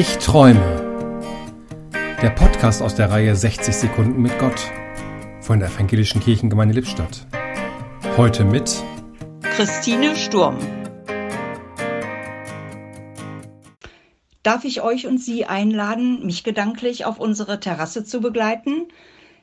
Ich träume. Der Podcast aus der Reihe 60 Sekunden mit Gott von der Evangelischen Kirchengemeinde Lippstadt. Heute mit Christine Sturm. Darf ich euch und Sie einladen, mich gedanklich auf unsere Terrasse zu begleiten?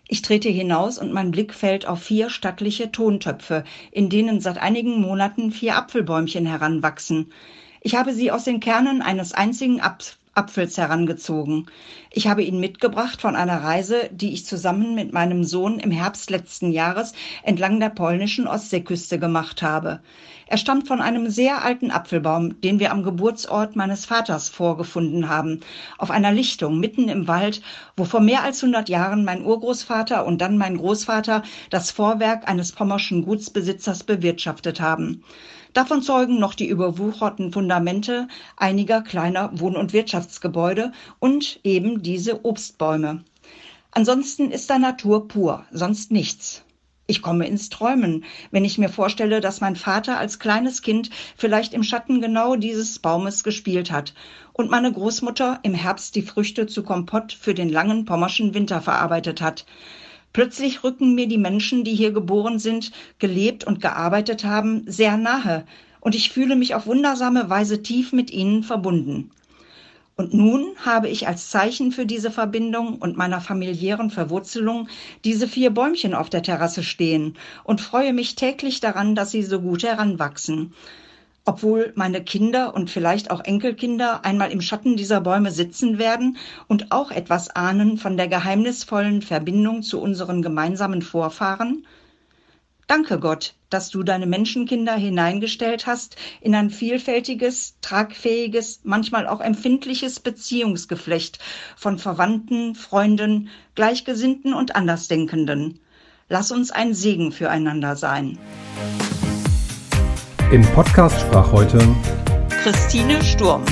Ich trete hinaus und mein Blick fällt auf vier stattliche Tontöpfe, in denen seit einigen Monaten vier Apfelbäumchen heranwachsen. Ich habe sie aus den Kernen eines einzigen Apfels Apfels herangezogen. Ich habe ihn mitgebracht von einer Reise, die ich zusammen mit meinem Sohn im Herbst letzten Jahres entlang der polnischen Ostseeküste gemacht habe. Er stammt von einem sehr alten Apfelbaum, den wir am Geburtsort meines Vaters vorgefunden haben, auf einer Lichtung mitten im Wald, wo vor mehr als 100 Jahren mein Urgroßvater und dann mein Großvater das Vorwerk eines pommerschen Gutsbesitzers bewirtschaftet haben. Davon zeugen noch die überwucherten Fundamente einiger kleiner Wohn- und Wirtschaftsgebäude und eben diese Obstbäume. Ansonsten ist da Natur pur, sonst nichts. Ich komme ins Träumen, wenn ich mir vorstelle, dass mein Vater als kleines Kind vielleicht im Schatten genau dieses Baumes gespielt hat und meine Großmutter im Herbst die Früchte zu Kompott für den langen pommerschen Winter verarbeitet hat. Plötzlich rücken mir die Menschen, die hier geboren sind, gelebt und gearbeitet haben, sehr nahe, und ich fühle mich auf wundersame Weise tief mit ihnen verbunden. Und nun habe ich als Zeichen für diese Verbindung und meiner familiären Verwurzelung diese vier Bäumchen auf der Terrasse stehen und freue mich täglich daran, dass sie so gut heranwachsen obwohl meine Kinder und vielleicht auch Enkelkinder einmal im Schatten dieser Bäume sitzen werden und auch etwas ahnen von der geheimnisvollen Verbindung zu unseren gemeinsamen Vorfahren? Danke Gott, dass du deine Menschenkinder hineingestellt hast in ein vielfältiges, tragfähiges, manchmal auch empfindliches Beziehungsgeflecht von Verwandten, Freunden, Gleichgesinnten und Andersdenkenden. Lass uns ein Segen füreinander sein. Im Podcast sprach heute Christine Sturm.